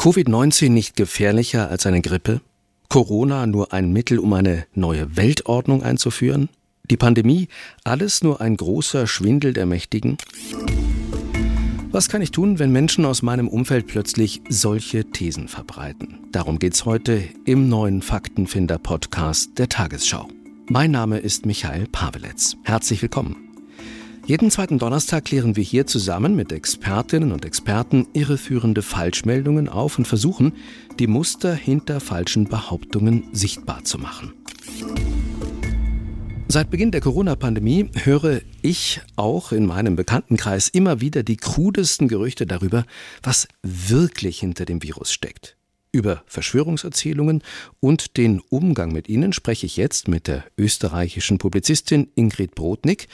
Covid-19 nicht gefährlicher als eine Grippe? Corona nur ein Mittel, um eine neue Weltordnung einzuführen? Die Pandemie alles nur ein großer Schwindel der Mächtigen? Was kann ich tun, wenn Menschen aus meinem Umfeld plötzlich solche Thesen verbreiten? Darum geht's heute im neuen Faktenfinder-Podcast der Tagesschau. Mein Name ist Michael Paveletz. Herzlich willkommen. Jeden zweiten Donnerstag klären wir hier zusammen mit Expertinnen und Experten irreführende Falschmeldungen auf und versuchen, die Muster hinter falschen Behauptungen sichtbar zu machen. Seit Beginn der Corona-Pandemie höre ich auch in meinem Bekanntenkreis immer wieder die krudesten Gerüchte darüber, was wirklich hinter dem Virus steckt. Über Verschwörungserzählungen und den Umgang mit ihnen spreche ich jetzt mit der österreichischen Publizistin Ingrid Brodnik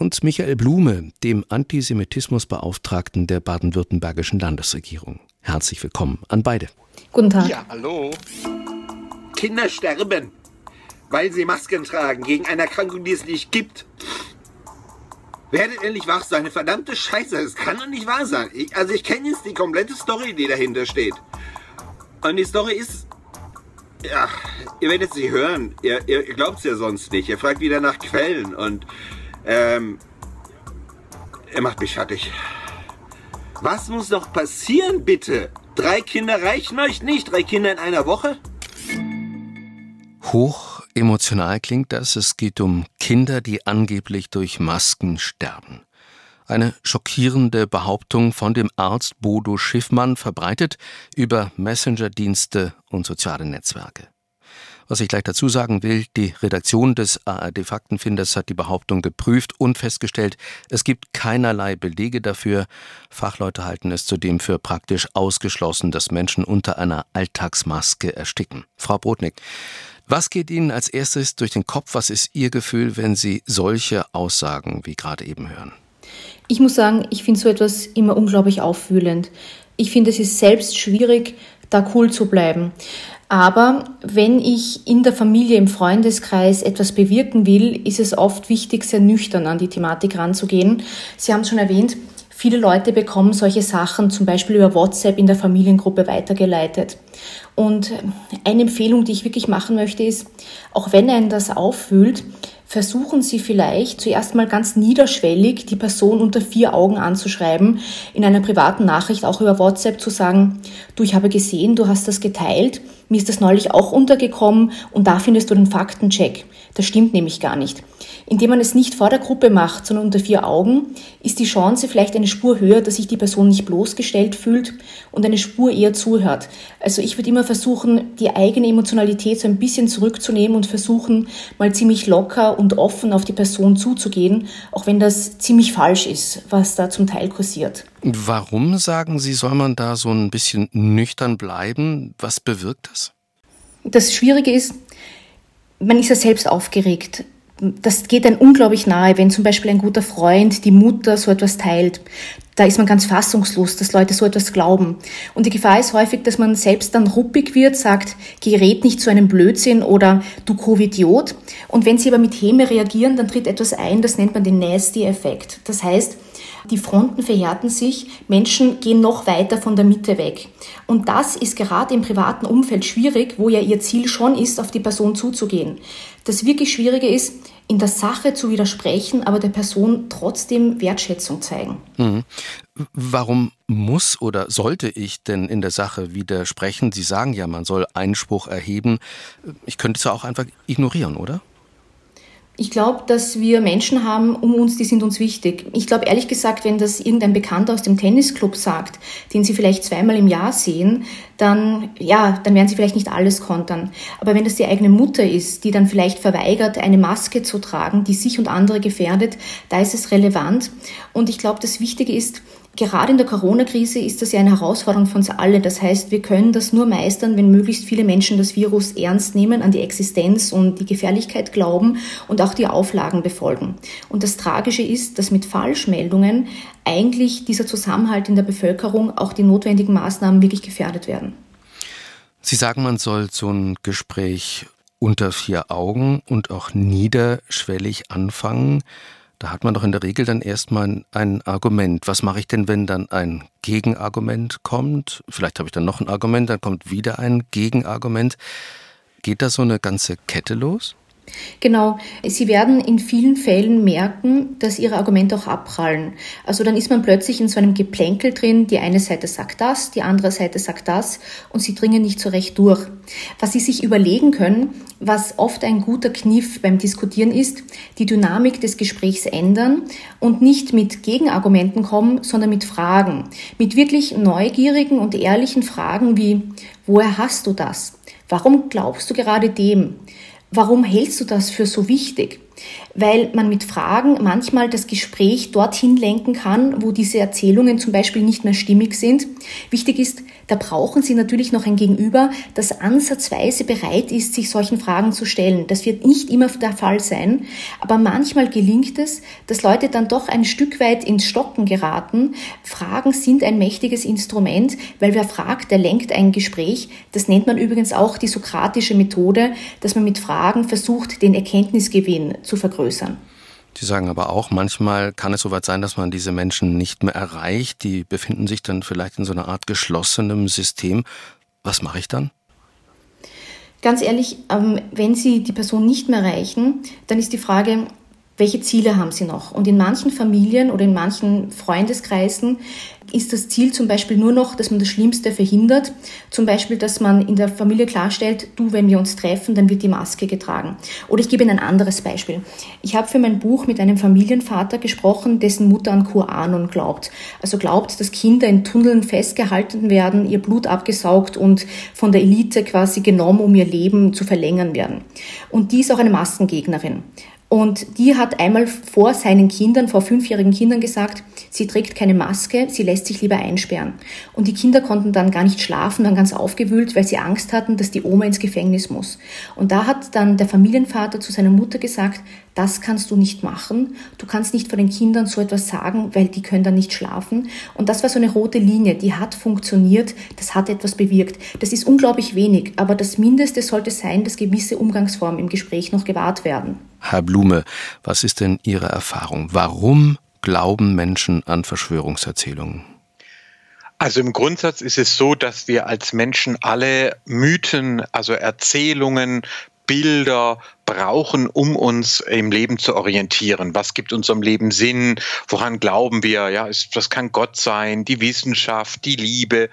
und Michael Blume, dem Antisemitismusbeauftragten der baden-württembergischen Landesregierung. Herzlich willkommen an beide. Guten Tag. Ja, hallo. Kinder sterben, weil sie Masken tragen gegen eine Erkrankung, die es nicht gibt. Werdet endlich wach, so eine verdammte Scheiße. Das kann doch nicht wahr sein. Ich, also ich kenne jetzt die komplette Story, die dahinter steht. Und die Story ist... Ja, ihr werdet sie hören. Ihr, ihr glaubt es ja sonst nicht. Ihr fragt wieder nach Quellen und... Ähm, er macht mich fertig. Was muss noch passieren, bitte? Drei Kinder reichen euch nicht? Drei Kinder in einer Woche? Hoch emotional klingt das. Es geht um Kinder, die angeblich durch Masken sterben. Eine schockierende Behauptung von dem Arzt Bodo Schiffmann verbreitet über Messenger-Dienste und soziale Netzwerke. Was ich gleich dazu sagen will, die Redaktion des ARD Faktenfinders hat die Behauptung geprüft und festgestellt, es gibt keinerlei Belege dafür. Fachleute halten es zudem für praktisch ausgeschlossen, dass Menschen unter einer Alltagsmaske ersticken. Frau Brodnik, was geht Ihnen als erstes durch den Kopf? Was ist Ihr Gefühl, wenn Sie solche Aussagen wie gerade eben hören? Ich muss sagen, ich finde so etwas immer unglaublich aufwühlend. Ich finde, es ist selbst schwierig, da cool zu bleiben. Aber wenn ich in der Familie, im Freundeskreis etwas bewirken will, ist es oft wichtig, sehr nüchtern an die Thematik ranzugehen. Sie haben es schon erwähnt, viele Leute bekommen solche Sachen zum Beispiel über WhatsApp in der Familiengruppe weitergeleitet. Und eine Empfehlung, die ich wirklich machen möchte, ist, auch wenn einen das auffühlt, versuchen Sie vielleicht zuerst mal ganz niederschwellig die Person unter vier Augen anzuschreiben, in einer privaten Nachricht auch über WhatsApp zu sagen, du, ich habe gesehen, du hast das geteilt, mir ist das neulich auch untergekommen und da findest du den Faktencheck. Das stimmt nämlich gar nicht. Indem man es nicht vor der Gruppe macht, sondern unter vier Augen, ist die Chance vielleicht eine Spur höher, dass sich die Person nicht bloßgestellt fühlt und eine Spur eher zuhört. Also ich würde immer versuchen, die eigene Emotionalität so ein bisschen zurückzunehmen und versuchen, mal ziemlich locker und offen auf die Person zuzugehen, auch wenn das ziemlich falsch ist, was da zum Teil kursiert. Warum sagen Sie, soll man da so ein bisschen nüchtern bleiben? Was bewirkt das? Das Schwierige ist, man ist ja selbst aufgeregt das geht dann unglaublich nahe, wenn zum Beispiel ein guter Freund, die Mutter so etwas teilt. Da ist man ganz fassungslos, dass Leute so etwas glauben. Und die Gefahr ist häufig, dass man selbst dann ruppig wird, sagt, gerät nicht zu einem Blödsinn oder du Covidiot. Und wenn sie aber mit Häme reagieren, dann tritt etwas ein, das nennt man den Nasty-Effekt. Das heißt, die Fronten verhärten sich, Menschen gehen noch weiter von der Mitte weg. Und das ist gerade im privaten Umfeld schwierig, wo ja ihr Ziel schon ist, auf die Person zuzugehen. Das wirklich Schwierige ist, in der Sache zu widersprechen, aber der Person trotzdem Wertschätzung zeigen. Mhm. Warum muss oder sollte ich denn in der Sache widersprechen? Sie sagen ja, man soll Einspruch erheben. Ich könnte es ja auch einfach ignorieren, oder? Ich glaube, dass wir Menschen haben um uns, die sind uns wichtig. Ich glaube ehrlich gesagt, wenn das irgendein Bekannter aus dem Tennisclub sagt, den Sie vielleicht zweimal im Jahr sehen, dann, ja, dann werden Sie vielleicht nicht alles kontern. Aber wenn das die eigene Mutter ist, die dann vielleicht verweigert, eine Maske zu tragen, die sich und andere gefährdet, da ist es relevant. Und ich glaube, das Wichtige ist, Gerade in der Corona-Krise ist das ja eine Herausforderung für uns alle. Das heißt, wir können das nur meistern, wenn möglichst viele Menschen das Virus ernst nehmen, an die Existenz und die Gefährlichkeit glauben und auch die Auflagen befolgen. Und das Tragische ist, dass mit Falschmeldungen eigentlich dieser Zusammenhalt in der Bevölkerung, auch die notwendigen Maßnahmen wirklich gefährdet werden. Sie sagen, man soll so ein Gespräch unter vier Augen und auch niederschwellig anfangen. Da hat man doch in der Regel dann erstmal ein Argument. Was mache ich denn, wenn dann ein Gegenargument kommt? Vielleicht habe ich dann noch ein Argument, dann kommt wieder ein Gegenargument. Geht da so eine ganze Kette los? Genau, Sie werden in vielen Fällen merken, dass Ihre Argumente auch abprallen. Also dann ist man plötzlich in so einem Geplänkel drin, die eine Seite sagt das, die andere Seite sagt das und Sie dringen nicht so recht durch. Was Sie sich überlegen können, was oft ein guter Kniff beim Diskutieren ist, die Dynamik des Gesprächs ändern und nicht mit Gegenargumenten kommen, sondern mit Fragen. Mit wirklich neugierigen und ehrlichen Fragen wie, woher hast du das? Warum glaubst du gerade dem? Warum hältst du das für so wichtig? Weil man mit Fragen manchmal das Gespräch dorthin lenken kann, wo diese Erzählungen zum Beispiel nicht mehr stimmig sind. Wichtig ist, da brauchen Sie natürlich noch ein Gegenüber, das ansatzweise bereit ist, sich solchen Fragen zu stellen. Das wird nicht immer der Fall sein, aber manchmal gelingt es, dass Leute dann doch ein Stück weit ins Stocken geraten. Fragen sind ein mächtiges Instrument, weil wer fragt, der lenkt ein Gespräch. Das nennt man übrigens auch die sokratische Methode, dass man mit Fragen versucht, den Erkenntnisgewinn zu vergrößern. Sie sagen aber auch, manchmal kann es soweit sein, dass man diese Menschen nicht mehr erreicht. Die befinden sich dann vielleicht in so einer Art geschlossenem System. Was mache ich dann? Ganz ehrlich, ähm, wenn Sie die Person nicht mehr erreichen, dann ist die Frage, welche Ziele haben Sie noch? Und in manchen Familien oder in manchen Freundeskreisen ist das Ziel zum Beispiel nur noch, dass man das Schlimmste verhindert. Zum Beispiel, dass man in der Familie klarstellt, du, wenn wir uns treffen, dann wird die Maske getragen. Oder ich gebe Ihnen ein anderes Beispiel. Ich habe für mein Buch mit einem Familienvater gesprochen, dessen Mutter an QAnon glaubt. Also glaubt, dass Kinder in Tunneln festgehalten werden, ihr Blut abgesaugt und von der Elite quasi genommen, um ihr Leben zu verlängern werden. Und die ist auch eine Maskengegnerin. Und die hat einmal vor seinen Kindern, vor fünfjährigen Kindern gesagt, sie trägt keine Maske, sie lässt sich lieber einsperren. Und die Kinder konnten dann gar nicht schlafen, dann ganz aufgewühlt, weil sie Angst hatten, dass die Oma ins Gefängnis muss. Und da hat dann der Familienvater zu seiner Mutter gesagt, das kannst du nicht machen. Du kannst nicht vor den Kindern so etwas sagen, weil die können dann nicht schlafen. Und das war so eine rote Linie, die hat funktioniert, das hat etwas bewirkt. Das ist unglaublich wenig, aber das Mindeste sollte sein, dass gewisse Umgangsformen im Gespräch noch gewahrt werden. Herr Blume, was ist denn Ihre Erfahrung? Warum glauben Menschen an Verschwörungserzählungen? Also im Grundsatz ist es so, dass wir als Menschen alle Mythen, also Erzählungen, Bilder, brauchen, um uns im Leben zu orientieren. Was gibt unserem Leben Sinn? Woran glauben wir? Ja, ist, das kann Gott sein, die Wissenschaft, die Liebe.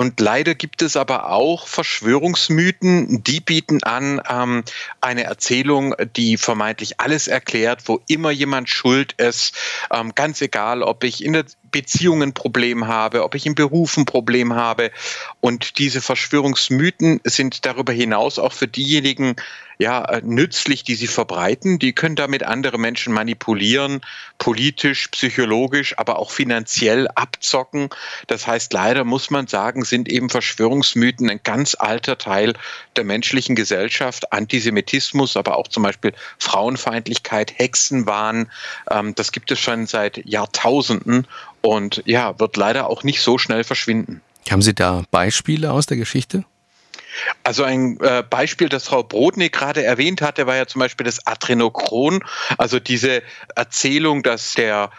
Und leider gibt es aber auch Verschwörungsmythen, die bieten an ähm, eine Erzählung, die vermeintlich alles erklärt, wo immer jemand schuld ist. Ähm, ganz egal, ob ich in der Beziehung ein Problem habe, ob ich im Beruf ein Problem habe. Und diese Verschwörungsmythen sind darüber hinaus auch für diejenigen, ja, nützlich, die sie verbreiten. Die können damit andere Menschen manipulieren, politisch, psychologisch, aber auch finanziell abzocken. Das heißt, leider muss man sagen, sind eben Verschwörungsmythen ein ganz alter Teil der menschlichen Gesellschaft. Antisemitismus, aber auch zum Beispiel Frauenfeindlichkeit, Hexenwahn. Ähm, das gibt es schon seit Jahrtausenden und ja, wird leider auch nicht so schnell verschwinden. Haben Sie da Beispiele aus der Geschichte? Also ein äh, Beispiel, das Frau Brodnik gerade erwähnt hatte, war ja zum Beispiel das Adrenochron, also diese Erzählung, dass der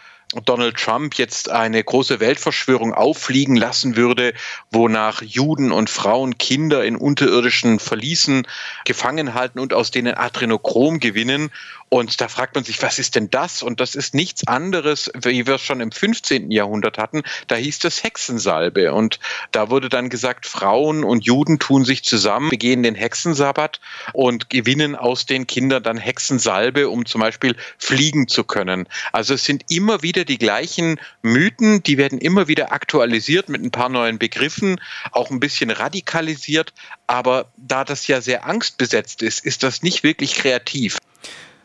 Donald Trump jetzt eine große Weltverschwörung auffliegen lassen würde, wonach Juden und Frauen Kinder in unterirdischen Verließen gefangen halten und aus denen Adrenochrom gewinnen und da fragt man sich, was ist denn das? Und das ist nichts anderes, wie wir es schon im 15. Jahrhundert hatten. Da hieß das Hexensalbe. Und da wurde dann gesagt, Frauen und Juden tun sich zusammen, begehen den Hexensabbat und gewinnen aus den Kindern dann Hexensalbe, um zum Beispiel fliegen zu können. Also es sind immer wieder die gleichen Mythen, die werden immer wieder aktualisiert mit ein paar neuen Begriffen, auch ein bisschen radikalisiert. Aber da das ja sehr angstbesetzt ist, ist das nicht wirklich kreativ.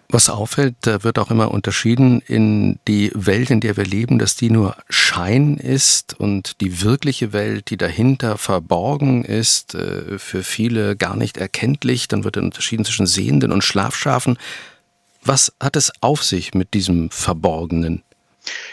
Was auffällt, da wird auch immer unterschieden in die Welt, in der wir leben, dass die nur Schein ist und die wirkliche Welt, die dahinter verborgen ist, äh, für viele gar nicht erkenntlich. Dann wird unterschieden zwischen Sehenden und Schlafschafen. Was hat es auf sich mit diesem Verborgenen?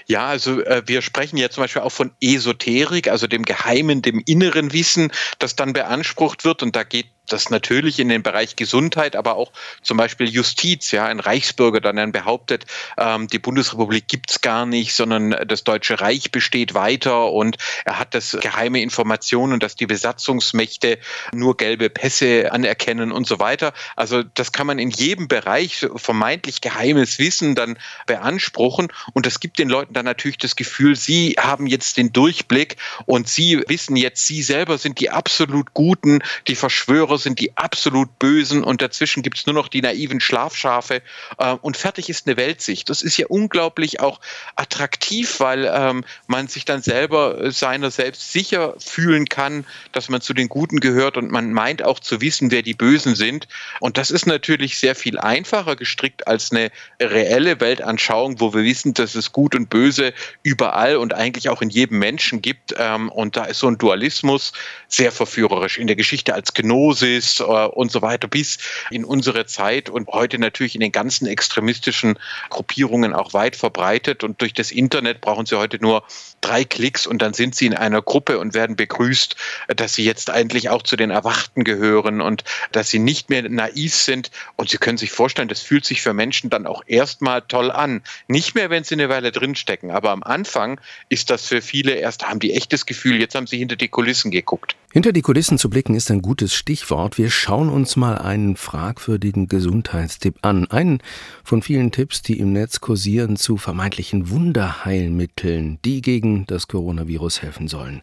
Ja, also äh, wir sprechen ja zum Beispiel auch von Esoterik, also dem Geheimen, dem inneren Wissen, das dann beansprucht wird. Und da geht das natürlich in den Bereich Gesundheit, aber auch zum Beispiel Justiz, ja, ein Reichsbürger dann behauptet, ähm, die Bundesrepublik gibt's gar nicht, sondern das Deutsche Reich besteht weiter und er hat das geheime Informationen, dass die Besatzungsmächte nur gelbe Pässe anerkennen und so weiter. Also das kann man in jedem Bereich vermeintlich geheimes Wissen dann beanspruchen und das gibt den Leuten dann natürlich das Gefühl, sie haben jetzt den Durchblick und sie wissen jetzt, sie selber sind die absolut Guten, die Verschwörer Terror sind die absolut Bösen und dazwischen gibt es nur noch die naiven Schlafschafe äh, und fertig ist eine Weltsicht. Das ist ja unglaublich auch attraktiv, weil ähm, man sich dann selber seiner selbst sicher fühlen kann, dass man zu den Guten gehört und man meint auch zu wissen, wer die Bösen sind. Und das ist natürlich sehr viel einfacher gestrickt als eine reelle Weltanschauung, wo wir wissen, dass es Gut und Böse überall und eigentlich auch in jedem Menschen gibt. Ähm, und da ist so ein Dualismus sehr verführerisch in der Geschichte als Gnose Gnosis äh, und so weiter bis in unsere Zeit und heute natürlich in den ganzen extremistischen Gruppierungen auch weit verbreitet. Und durch das Internet brauchen Sie heute nur drei Klicks und dann sind Sie in einer Gruppe und werden begrüßt, dass Sie jetzt eigentlich auch zu den Erwachten gehören und dass Sie nicht mehr naiv sind. Und Sie können sich vorstellen, das fühlt sich für Menschen dann auch erstmal toll an. Nicht mehr, wenn Sie eine Weile drinstecken, aber am Anfang ist das für viele erst, haben die echtes Gefühl, jetzt haben sie hinter die Kulissen geguckt. Hinter die Kulissen zu blicken ist ein gutes Stichwort. Wir schauen uns mal einen fragwürdigen Gesundheitstipp an. Einen von vielen Tipps, die im Netz kursieren zu vermeintlichen Wunderheilmitteln, die gegen das Coronavirus helfen sollen.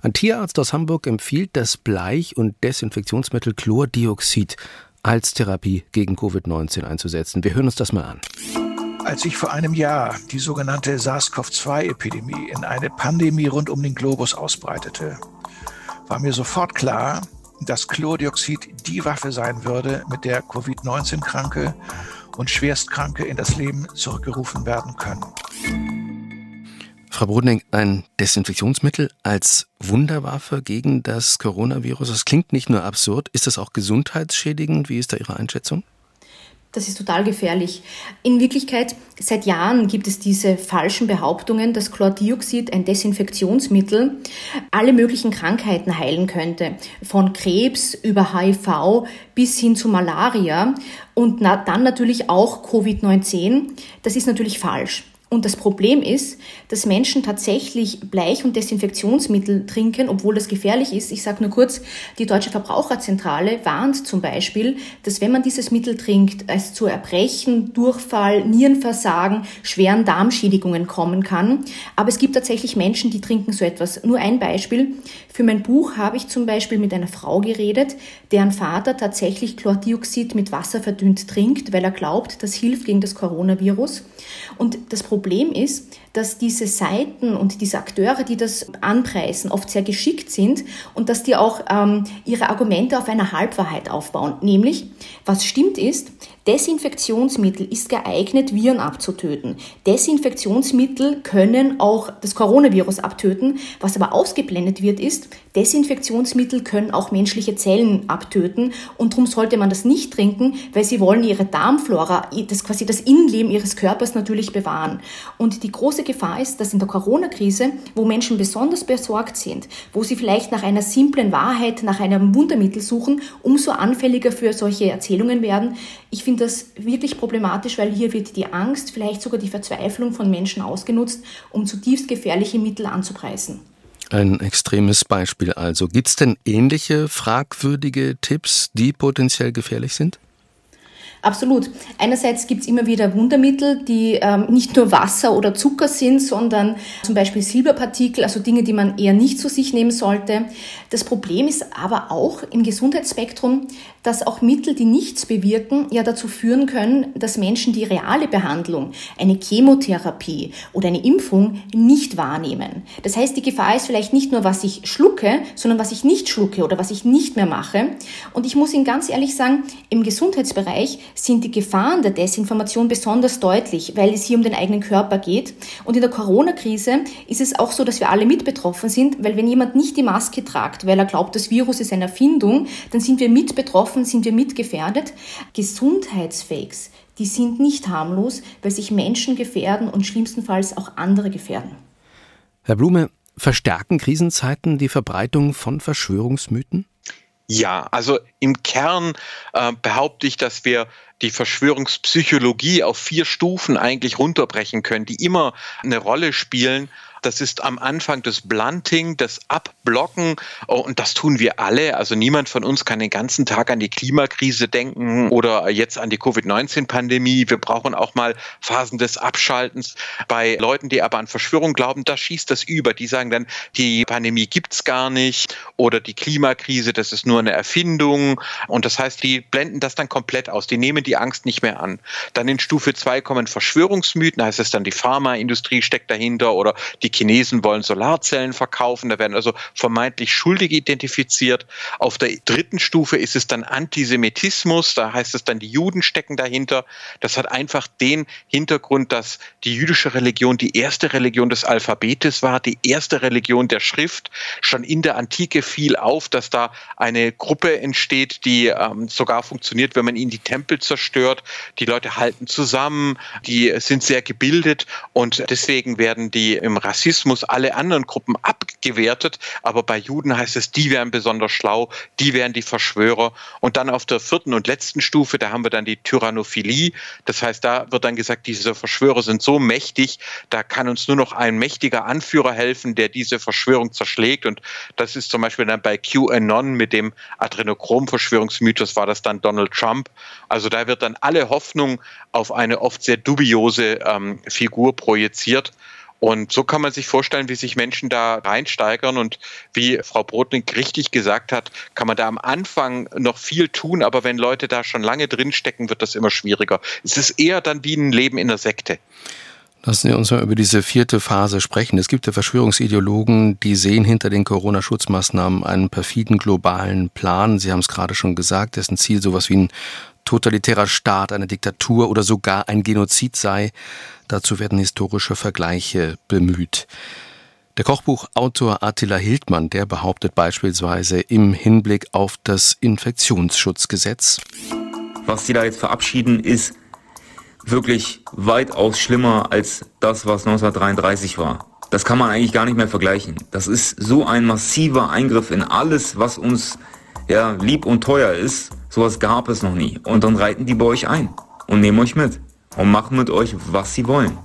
Ein Tierarzt aus Hamburg empfiehlt das Bleich- und Desinfektionsmittel Chlordioxid als Therapie gegen Covid-19 einzusetzen. Wir hören uns das mal an. Als sich vor einem Jahr die sogenannte SARS-CoV-2-Epidemie in eine Pandemie rund um den Globus ausbreitete, war mir sofort klar, dass Chlordioxid die Waffe sein würde, mit der Covid-19-Kranke und Schwerstkranke in das Leben zurückgerufen werden können. Frau Brodning, ein Desinfektionsmittel als Wunderwaffe gegen das Coronavirus, das klingt nicht nur absurd, ist das auch gesundheitsschädigend? Wie ist da Ihre Einschätzung? Das ist total gefährlich. In Wirklichkeit, seit Jahren gibt es diese falschen Behauptungen, dass Chlordioxid, ein Desinfektionsmittel, alle möglichen Krankheiten heilen könnte. Von Krebs über HIV bis hin zu Malaria und dann natürlich auch Covid-19. Das ist natürlich falsch. Und das Problem ist, dass Menschen tatsächlich Bleich- und Desinfektionsmittel trinken, obwohl das gefährlich ist. Ich sage nur kurz, die Deutsche Verbraucherzentrale warnt zum Beispiel, dass wenn man dieses Mittel trinkt, es zu Erbrechen, Durchfall, Nierenversagen, schweren Darmschädigungen kommen kann. Aber es gibt tatsächlich Menschen, die trinken so etwas. Nur ein Beispiel. Für mein Buch habe ich zum Beispiel mit einer Frau geredet, deren Vater tatsächlich Chlordioxid mit Wasser verdünnt trinkt, weil er glaubt, das hilft gegen das Coronavirus. Und das Problem ist, dass diese Seiten und diese Akteure, die das anpreisen, oft sehr geschickt sind und dass die auch ähm, ihre Argumente auf einer Halbwahrheit aufbauen. Nämlich, was stimmt ist, Desinfektionsmittel ist geeignet, Viren abzutöten. Desinfektionsmittel können auch das Coronavirus abtöten. Was aber ausgeblendet wird, ist, Desinfektionsmittel können auch menschliche Zellen abtöten und darum sollte man das nicht trinken, weil sie wollen ihre Darmflora, das quasi das Innenleben ihres Körpers natürlich bewahren. Und die große Gefahr ist, dass in der Corona-Krise, wo Menschen besonders besorgt sind, wo sie vielleicht nach einer simplen Wahrheit, nach einem Wundermittel suchen, umso anfälliger für solche Erzählungen werden. Ich finde das wirklich problematisch, weil hier wird die Angst, vielleicht sogar die Verzweiflung von Menschen ausgenutzt, um zutiefst gefährliche Mittel anzupreisen. Ein extremes Beispiel also. Gibt es denn ähnliche fragwürdige Tipps, die potenziell gefährlich sind? Absolut. Einerseits gibt es immer wieder Wundermittel, die ähm, nicht nur Wasser oder Zucker sind, sondern zum Beispiel Silberpartikel, also Dinge, die man eher nicht zu sich nehmen sollte. Das Problem ist aber auch im Gesundheitsspektrum, dass auch Mittel, die nichts bewirken, ja dazu führen können, dass Menschen die reale Behandlung, eine Chemotherapie oder eine Impfung nicht wahrnehmen. Das heißt, die Gefahr ist vielleicht nicht nur, was ich schlucke, sondern was ich nicht schlucke oder was ich nicht mehr mache. Und ich muss Ihnen ganz ehrlich sagen, im Gesundheitsbereich sind die Gefahren der Desinformation besonders deutlich, weil es hier um den eigenen Körper geht. Und in der Corona-Krise ist es auch so, dass wir alle mit betroffen sind, weil wenn jemand nicht die Maske tragt, weil er glaubt, das Virus ist eine Erfindung, dann sind wir mit betroffen, sind wir mitgefährdet. Gesundheitsfakes, die sind nicht harmlos, weil sich Menschen gefährden und schlimmstenfalls auch andere gefährden. Herr Blume, verstärken Krisenzeiten die Verbreitung von Verschwörungsmythen? Ja, also im Kern äh, behaupte ich, dass wir die Verschwörungspsychologie auf vier Stufen eigentlich runterbrechen können, die immer eine Rolle spielen das ist am Anfang das Blunting, das Abblocken. Oh, und das tun wir alle. Also niemand von uns kann den ganzen Tag an die Klimakrise denken oder jetzt an die Covid-19-Pandemie. Wir brauchen auch mal Phasen des Abschaltens. Bei Leuten, die aber an Verschwörung glauben, da schießt das über. Die sagen dann, die Pandemie gibt's gar nicht oder die Klimakrise, das ist nur eine Erfindung. Und das heißt, die blenden das dann komplett aus. Die nehmen die Angst nicht mehr an. Dann in Stufe 2 kommen Verschwörungsmythen, heißt es dann, die Pharmaindustrie steckt dahinter oder die die Chinesen wollen Solarzellen verkaufen, da werden also vermeintlich Schuldige identifiziert. Auf der dritten Stufe ist es dann Antisemitismus, da heißt es dann, die Juden stecken dahinter. Das hat einfach den Hintergrund, dass die jüdische Religion die erste Religion des Alphabetes war, die erste Religion der Schrift. Schon in der Antike fiel auf, dass da eine Gruppe entsteht, die ähm, sogar funktioniert, wenn man ihnen die Tempel zerstört. Die Leute halten zusammen, die sind sehr gebildet und deswegen werden die im Rassismus Rassismus alle anderen Gruppen abgewertet, aber bei Juden heißt es, die wären besonders schlau, die wären die Verschwörer. Und dann auf der vierten und letzten Stufe, da haben wir dann die Tyrannophilie. Das heißt, da wird dann gesagt, diese Verschwörer sind so mächtig, da kann uns nur noch ein mächtiger Anführer helfen, der diese Verschwörung zerschlägt. Und das ist zum Beispiel dann bei QAnon mit dem Adrenochrom-Verschwörungsmythos war das dann Donald Trump. Also da wird dann alle Hoffnung auf eine oft sehr dubiose ähm, Figur projiziert. Und so kann man sich vorstellen, wie sich Menschen da reinsteigern und wie Frau Brodnik richtig gesagt hat, kann man da am Anfang noch viel tun, aber wenn Leute da schon lange drinstecken, wird das immer schwieriger. Es ist eher dann wie ein Leben in der Sekte. Lassen Sie uns mal über diese vierte Phase sprechen. Es gibt ja Verschwörungsideologen, die sehen hinter den Corona-Schutzmaßnahmen einen perfiden globalen Plan. Sie haben es gerade schon gesagt, dessen Ziel sowas wie ein totalitärer Staat, eine Diktatur oder sogar ein Genozid sei. Dazu werden historische Vergleiche bemüht. Der Kochbuchautor Attila Hildmann, der behauptet beispielsweise im Hinblick auf das Infektionsschutzgesetz. Was sie da jetzt verabschieden, ist wirklich weitaus schlimmer als das, was 1933 war. Das kann man eigentlich gar nicht mehr vergleichen. Das ist so ein massiver Eingriff in alles, was uns ja, lieb und teuer ist. Sowas gab es noch nie. Und dann reiten die bei euch ein und nehmen euch mit und machen mit euch, was sie wollen.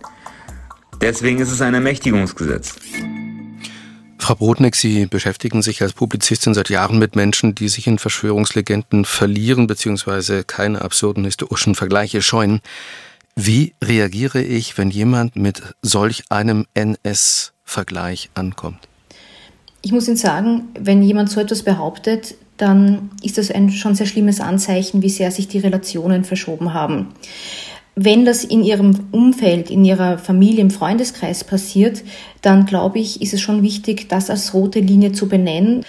Deswegen ist es ein Ermächtigungsgesetz. Frau Brodnik, Sie beschäftigen sich als Publizistin seit Jahren mit Menschen, die sich in Verschwörungslegenden verlieren bzw. keine absurden historischen Vergleiche scheuen. Wie reagiere ich, wenn jemand mit solch einem NS-Vergleich ankommt? Ich muss Ihnen sagen, wenn jemand so etwas behauptet, dann ist das ein schon sehr schlimmes Anzeichen, wie sehr sich die Relationen verschoben haben. Wenn das in Ihrem Umfeld, in Ihrer Familie, im Freundeskreis passiert, dann glaube ich, ist es schon wichtig, das als rote Linie zu benennen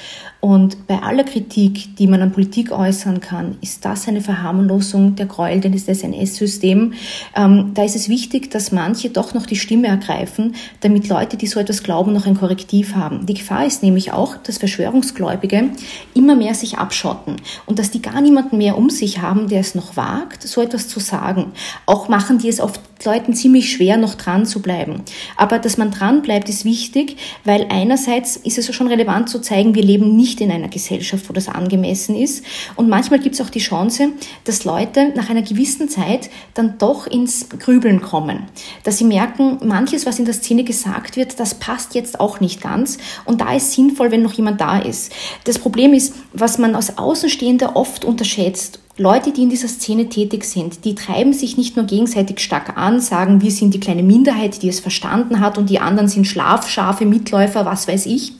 und bei aller Kritik, die man an Politik äußern kann, ist das eine Verharmlosung der Gräuel des NS-Systems. Ähm, da ist es wichtig, dass manche doch noch die Stimme ergreifen, damit Leute, die so etwas glauben, noch ein Korrektiv haben. Die Gefahr ist nämlich auch, dass Verschwörungsgläubige immer mehr sich abschotten und dass die gar niemanden mehr um sich haben, der es noch wagt, so etwas zu sagen. Auch machen die es oft Leuten ziemlich schwer, noch dran zu bleiben. Aber dass man dran bleibt, ist wichtig, weil einerseits ist es schon relevant zu zeigen, wir leben nicht in einer Gesellschaft, wo das angemessen ist. Und manchmal gibt es auch die Chance, dass Leute nach einer gewissen Zeit dann doch ins Grübeln kommen. Dass sie merken, manches, was in der Szene gesagt wird, das passt jetzt auch nicht ganz. Und da ist sinnvoll, wenn noch jemand da ist. Das Problem ist, was man als Außenstehender oft unterschätzt Leute, die in dieser Szene tätig sind, die treiben sich nicht nur gegenseitig stark an, sagen, wir sind die kleine Minderheit, die es verstanden hat und die anderen sind Schlafschafe, Mitläufer, was weiß ich.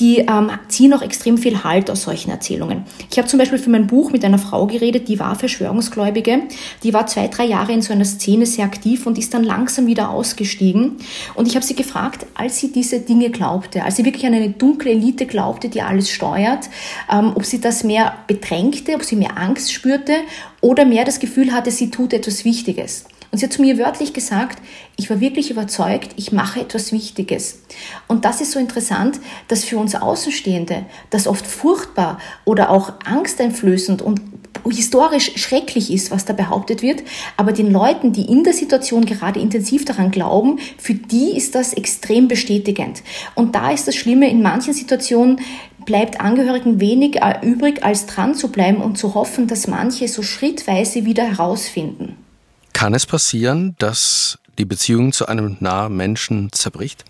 Die ähm, ziehen auch extrem viel Halt aus solchen Erzählungen. Ich habe zum Beispiel für mein Buch mit einer Frau geredet, die war Verschwörungsgläubige, die war zwei, drei Jahre in so einer Szene sehr aktiv und ist dann langsam wieder ausgestiegen. Und ich habe sie gefragt, als sie diese Dinge glaubte, als sie wirklich an eine dunkle Elite glaubte, die alles steuert, ähm, ob sie das mehr bedrängte, ob sie mehr Angst spürte, spürte oder mehr das Gefühl hatte, sie tut etwas Wichtiges. Und sie hat zu mir wörtlich gesagt, ich war wirklich überzeugt, ich mache etwas Wichtiges. Und das ist so interessant, dass für uns Außenstehende das oft furchtbar oder auch angsteinflößend und historisch schrecklich ist, was da behauptet wird, aber den Leuten, die in der Situation gerade intensiv daran glauben, für die ist das extrem bestätigend. Und da ist das Schlimme, in manchen Situationen bleibt Angehörigen wenig übrig, als dran zu bleiben und zu hoffen, dass manche so schrittweise wieder herausfinden. Kann es passieren, dass die Beziehung zu einem nahen Menschen zerbricht?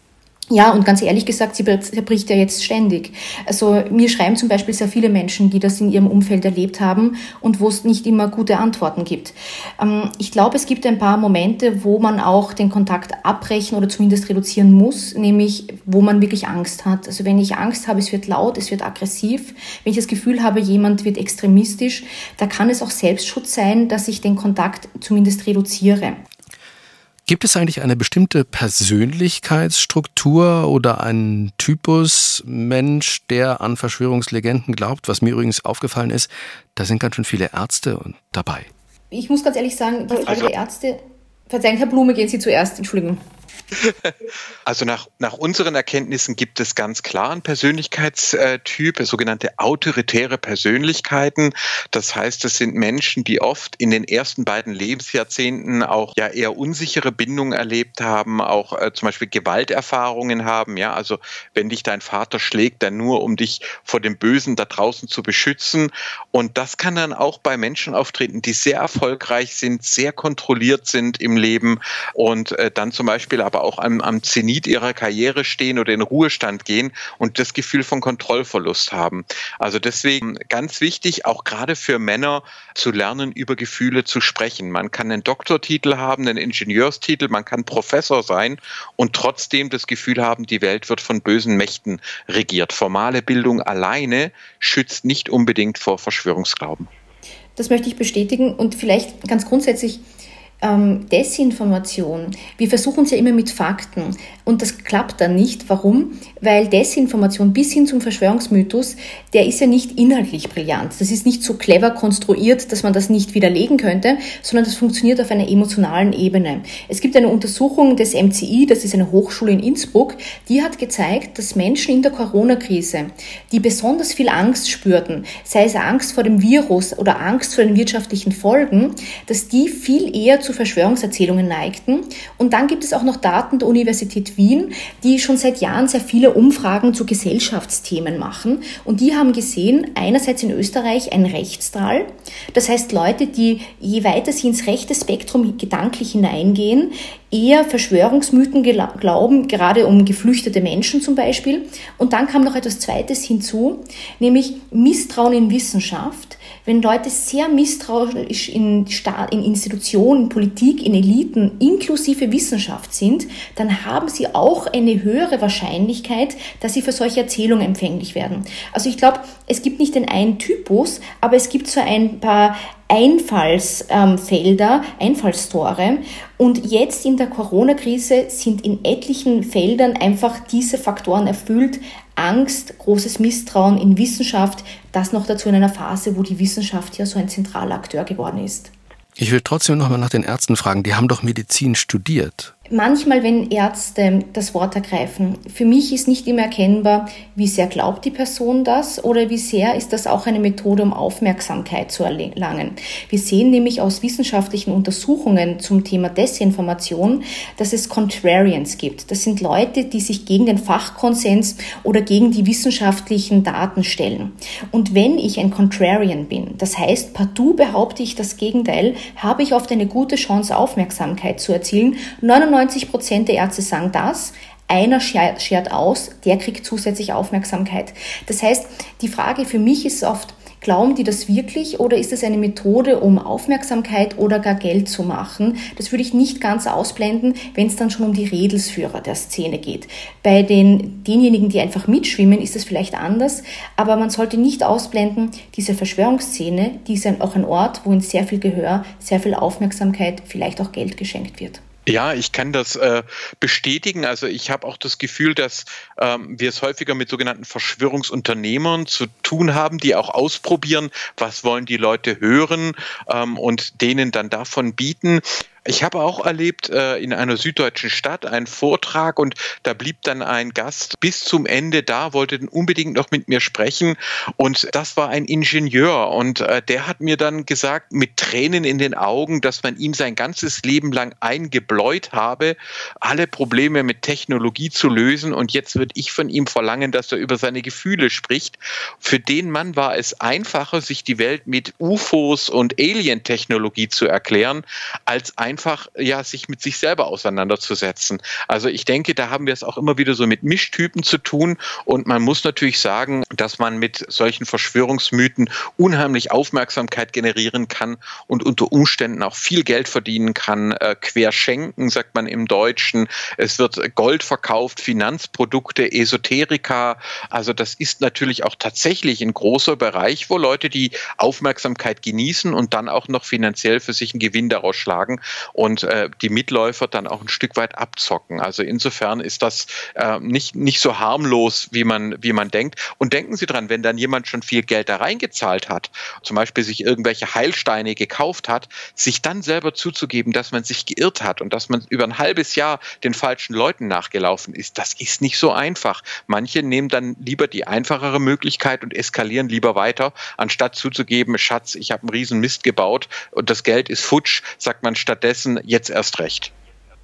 Ja, und ganz ehrlich gesagt, sie zerbricht ja jetzt ständig. Also mir schreiben zum Beispiel sehr viele Menschen, die das in ihrem Umfeld erlebt haben und wo es nicht immer gute Antworten gibt. Ähm, ich glaube, es gibt ein paar Momente, wo man auch den Kontakt abbrechen oder zumindest reduzieren muss, nämlich wo man wirklich Angst hat. Also wenn ich Angst habe, es wird laut, es wird aggressiv, wenn ich das Gefühl habe, jemand wird extremistisch, da kann es auch Selbstschutz sein, dass ich den Kontakt zumindest reduziere. Gibt es eigentlich eine bestimmte Persönlichkeitsstruktur oder einen Typus Mensch, der an Verschwörungslegenden glaubt? Was mir übrigens aufgefallen ist, da sind ganz schön viele Ärzte dabei. Ich muss ganz ehrlich sagen, die Frage also, der Ärzte. Verzeihen, Herr Blume, gehen Sie zuerst. Entschuldigung. Also nach, nach unseren Erkenntnissen gibt es ganz klar einen Persönlichkeitstyp, sogenannte autoritäre Persönlichkeiten. Das heißt, es sind Menschen, die oft in den ersten beiden Lebensjahrzehnten auch ja eher unsichere Bindungen erlebt haben, auch äh, zum Beispiel Gewalterfahrungen haben. Ja, also wenn dich dein Vater schlägt, dann nur um dich vor dem Bösen da draußen zu beschützen. Und das kann dann auch bei Menschen auftreten, die sehr erfolgreich sind, sehr kontrolliert sind im Leben und äh, dann zum Beispiel aber auch am, am Zenit ihrer Karriere stehen oder in Ruhestand gehen und das Gefühl von Kontrollverlust haben. Also deswegen ganz wichtig, auch gerade für Männer zu lernen, über Gefühle zu sprechen. Man kann einen Doktortitel haben, einen Ingenieurstitel, man kann Professor sein und trotzdem das Gefühl haben, die Welt wird von bösen Mächten regiert. Formale Bildung alleine schützt nicht unbedingt vor Verschwörungsglauben. Das möchte ich bestätigen und vielleicht ganz grundsätzlich ähm, Desinformation. Wir versuchen es ja immer mit Fakten und das klappt dann nicht. Warum? Weil Desinformation bis hin zum Verschwörungsmythos, der ist ja nicht inhaltlich brillant. Das ist nicht so clever konstruiert, dass man das nicht widerlegen könnte, sondern das funktioniert auf einer emotionalen Ebene. Es gibt eine Untersuchung des MCI, das ist eine Hochschule in Innsbruck, die hat gezeigt, dass Menschen in der Corona-Krise, die besonders viel Angst spürten, sei es Angst vor dem Virus oder Angst vor den wirtschaftlichen Folgen, dass die viel eher zu Verschwörungserzählungen neigten. Und dann gibt es auch noch Daten der Universität Wien, die schon seit Jahren sehr viele Umfragen zu Gesellschaftsthemen machen. Und die haben gesehen, einerseits in Österreich ein Rechtsdrall. Das heißt, Leute, die je weiter sie ins rechte Spektrum gedanklich hineingehen, eher Verschwörungsmythen glauben, gerade um geflüchtete Menschen zum Beispiel. Und dann kam noch etwas Zweites hinzu, nämlich Misstrauen in Wissenschaft. Wenn Leute sehr misstrauisch in, Staat, in Institutionen, Politik, in Eliten inklusive Wissenschaft sind, dann haben sie auch eine höhere Wahrscheinlichkeit, dass sie für solche Erzählungen empfänglich werden. Also ich glaube, es gibt nicht den einen Typus, aber es gibt so ein paar Einfallsfelder, Einfallstore. Und jetzt in der Corona-Krise sind in etlichen Feldern einfach diese Faktoren erfüllt. Angst, großes Misstrauen in Wissenschaft, das noch dazu in einer Phase, wo die Wissenschaft ja so ein zentraler Akteur geworden ist. Ich will trotzdem noch mal nach den Ärzten fragen. Die haben doch Medizin studiert. Manchmal, wenn Ärzte das Wort ergreifen, für mich ist nicht immer erkennbar, wie sehr glaubt die Person das oder wie sehr ist das auch eine Methode, um Aufmerksamkeit zu erlangen. Wir sehen nämlich aus wissenschaftlichen Untersuchungen zum Thema Desinformation, dass es Contrarians gibt. Das sind Leute, die sich gegen den Fachkonsens oder gegen die wissenschaftlichen Daten stellen. Und wenn ich ein Contrarian bin, das heißt, partout behaupte ich das Gegenteil, habe ich oft eine gute Chance, Aufmerksamkeit zu erzielen. 99 Prozent der Ärzte sagen das. Einer schert aus, der kriegt zusätzlich Aufmerksamkeit. Das heißt, die Frage für mich ist oft, Glauben die das wirklich oder ist es eine Methode, um Aufmerksamkeit oder gar Geld zu machen? Das würde ich nicht ganz ausblenden, wenn es dann schon um die Redelsführer der Szene geht. Bei den, denjenigen, die einfach mitschwimmen, ist es vielleicht anders, aber man sollte nicht ausblenden, diese Verschwörungsszene, die ist auch ein Ort, wo in sehr viel Gehör, sehr viel Aufmerksamkeit, vielleicht auch Geld geschenkt wird. Ja, ich kann das äh, bestätigen. Also ich habe auch das Gefühl, dass ähm, wir es häufiger mit sogenannten Verschwörungsunternehmern zu tun haben, die auch ausprobieren, was wollen die Leute hören ähm, und denen dann davon bieten. Ich habe auch erlebt äh, in einer süddeutschen Stadt einen Vortrag und da blieb dann ein Gast bis zum Ende da, wollte unbedingt noch mit mir sprechen und das war ein Ingenieur und äh, der hat mir dann gesagt mit Tränen in den Augen, dass man ihm sein ganzes Leben lang eingebläut habe, alle Probleme mit Technologie zu lösen und jetzt würde ich von ihm verlangen, dass er über seine Gefühle spricht. Für den Mann war es einfacher, sich die Welt mit UFOs und Alien-Technologie zu erklären, als einfach ja sich mit sich selber auseinanderzusetzen. Also ich denke, da haben wir es auch immer wieder so mit Mischtypen zu tun und man muss natürlich sagen, dass man mit solchen Verschwörungsmythen unheimlich Aufmerksamkeit generieren kann und unter Umständen auch viel Geld verdienen kann. Äh, querschenken, sagt man im Deutschen. Es wird Gold verkauft, Finanzprodukte, Esoterika. Also das ist natürlich auch tatsächlich ein großer Bereich, wo Leute die Aufmerksamkeit genießen und dann auch noch finanziell für sich einen Gewinn daraus schlagen und äh, die Mitläufer dann auch ein Stück weit abzocken. Also insofern ist das äh, nicht, nicht so harmlos, wie man, wie man denkt. Und denken Sie dran, wenn dann jemand schon viel Geld da reingezahlt hat, zum Beispiel sich irgendwelche Heilsteine gekauft hat, sich dann selber zuzugeben, dass man sich geirrt hat und dass man über ein halbes Jahr den falschen Leuten nachgelaufen ist, das ist nicht so einfach. Manche nehmen dann lieber die einfachere Möglichkeit und eskalieren lieber weiter, anstatt zuzugeben, Schatz, ich habe einen riesen Mist gebaut und das Geld ist futsch, sagt man stattdessen jetzt erst recht.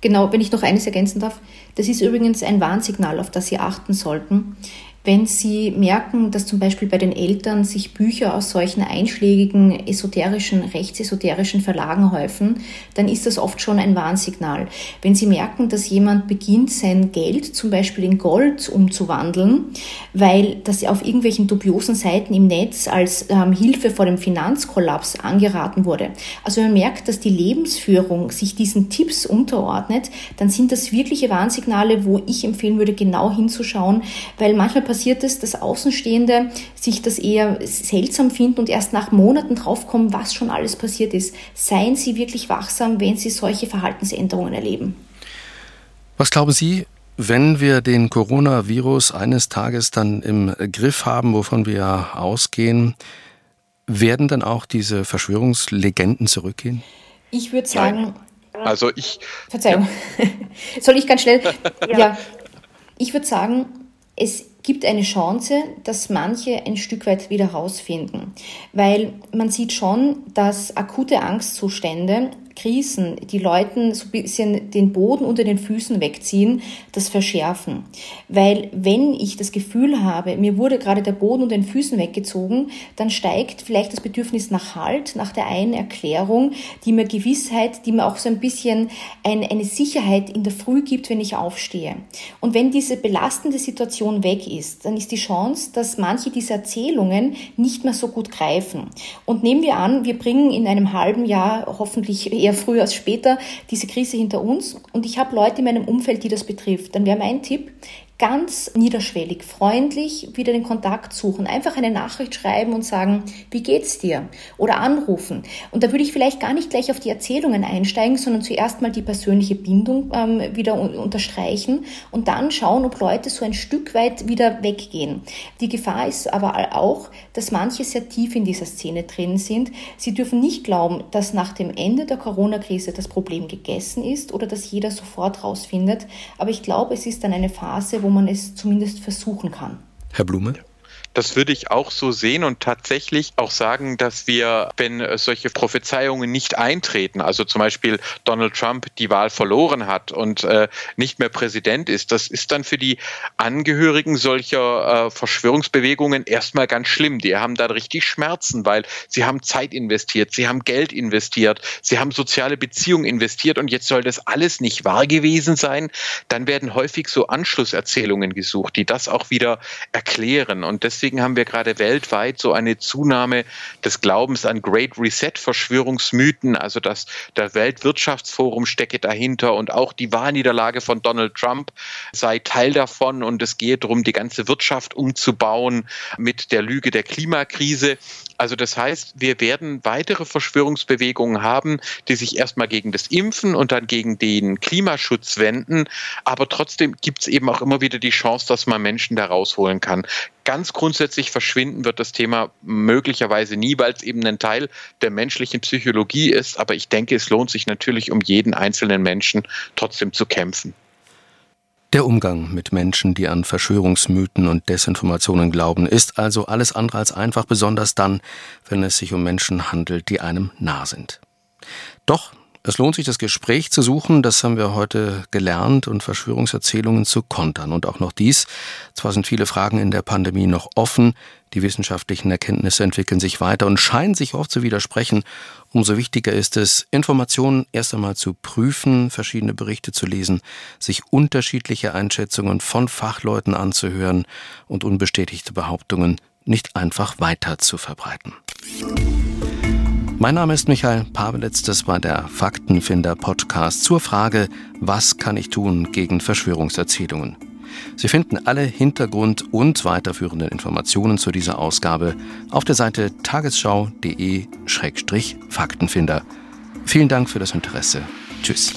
Genau, wenn ich noch eines ergänzen darf, das ist übrigens ein Warnsignal, auf das Sie achten sollten. Wenn Sie merken, dass zum Beispiel bei den Eltern sich Bücher aus solchen einschlägigen esoterischen, rechtsesoterischen Verlagen häufen, dann ist das oft schon ein Warnsignal. Wenn Sie merken, dass jemand beginnt, sein Geld zum Beispiel in Gold umzuwandeln, weil das auf irgendwelchen dubiosen Seiten im Netz als ähm, Hilfe vor dem Finanzkollaps angeraten wurde. Also wenn man merkt, dass die Lebensführung sich diesen Tipps unterordnet, dann sind das wirkliche Warnsignale, wo ich empfehlen würde, genau hinzuschauen, weil manchmal passiert es, dass Außenstehende sich das eher seltsam finden und erst nach Monaten draufkommen, was schon alles passiert ist. Seien Sie wirklich wachsam, wenn Sie solche Verhaltensänderungen erleben. Was glauben Sie, wenn wir den Coronavirus eines Tages dann im Griff haben, wovon wir ausgehen, werden dann auch diese Verschwörungslegenden zurückgehen? Ich würde sagen. Also ich. Verzeihung. Ja. Soll ich ganz schnell? ja. ja. Ich würde sagen, es gibt eine Chance, dass manche ein Stück weit wieder rausfinden. Weil man sieht schon, dass akute Angstzustände Krisen, die Leuten so ein bisschen den Boden unter den Füßen wegziehen, das verschärfen. Weil wenn ich das Gefühl habe, mir wurde gerade der Boden unter den Füßen weggezogen, dann steigt vielleicht das Bedürfnis nach Halt, nach der einen Erklärung, die mir Gewissheit, die mir auch so ein bisschen eine, eine Sicherheit in der Früh gibt, wenn ich aufstehe. Und wenn diese belastende Situation weg ist, dann ist die Chance, dass manche dieser Erzählungen nicht mehr so gut greifen. Und nehmen wir an, wir bringen in einem halben Jahr hoffentlich eher eher früher als später diese Krise hinter uns. Und ich habe Leute in meinem Umfeld, die das betrifft, dann wäre mein Tipp, ganz niederschwellig, freundlich wieder den Kontakt suchen, einfach eine Nachricht schreiben und sagen, wie geht's dir? Oder anrufen. Und da würde ich vielleicht gar nicht gleich auf die Erzählungen einsteigen, sondern zuerst mal die persönliche Bindung ähm, wieder unterstreichen und dann schauen, ob Leute so ein Stück weit wieder weggehen. Die Gefahr ist aber auch, dass manche sehr tief in dieser Szene drin sind. Sie dürfen nicht glauben, dass nach dem Ende der Corona-Krise das Problem gegessen ist oder dass jeder sofort rausfindet. Aber ich glaube, es ist dann eine Phase, wo man es zumindest versuchen kann. Herr Blume? Das würde ich auch so sehen und tatsächlich auch sagen, dass wir, wenn solche Prophezeiungen nicht eintreten, also zum Beispiel Donald Trump die Wahl verloren hat und äh, nicht mehr Präsident ist, das ist dann für die Angehörigen solcher äh, Verschwörungsbewegungen erstmal ganz schlimm. Die haben da richtig Schmerzen, weil sie haben Zeit investiert, sie haben Geld investiert, sie haben soziale Beziehungen investiert und jetzt soll das alles nicht wahr gewesen sein. Dann werden häufig so Anschlusserzählungen gesucht, die das auch wieder erklären und das deswegen haben wir gerade weltweit so eine Zunahme des Glaubens an Great Reset Verschwörungsmythen, also dass der Weltwirtschaftsforum stecke dahinter und auch die Wahlniederlage von Donald Trump sei Teil davon und es gehe darum, die ganze Wirtschaft umzubauen mit der Lüge der Klimakrise. Also das heißt, wir werden weitere Verschwörungsbewegungen haben, die sich erstmal gegen das Impfen und dann gegen den Klimaschutz wenden. Aber trotzdem gibt es eben auch immer wieder die Chance, dass man Menschen da rausholen kann. Ganz grundsätzlich verschwinden wird das Thema möglicherweise nie, weil es eben ein Teil der menschlichen Psychologie ist. Aber ich denke, es lohnt sich natürlich um jeden einzelnen Menschen trotzdem zu kämpfen. Der Umgang mit Menschen, die an Verschwörungsmythen und Desinformationen glauben, ist also alles andere als einfach, besonders dann, wenn es sich um Menschen handelt, die einem nah sind. Doch es lohnt sich, das Gespräch zu suchen, das haben wir heute gelernt, und Verschwörungserzählungen zu kontern. Und auch noch dies. Zwar sind viele Fragen in der Pandemie noch offen, die wissenschaftlichen Erkenntnisse entwickeln sich weiter und scheinen sich oft zu widersprechen. Umso wichtiger ist es, Informationen erst einmal zu prüfen, verschiedene Berichte zu lesen, sich unterschiedliche Einschätzungen von Fachleuten anzuhören und unbestätigte Behauptungen nicht einfach weiter zu verbreiten. Mein Name ist Michael Pawelitz, das war der Faktenfinder-Podcast zur Frage, was kann ich tun gegen Verschwörungserzählungen? Sie finden alle Hintergrund- und weiterführenden Informationen zu dieser Ausgabe auf der Seite tagesschau.de-faktenfinder. Vielen Dank für das Interesse. Tschüss.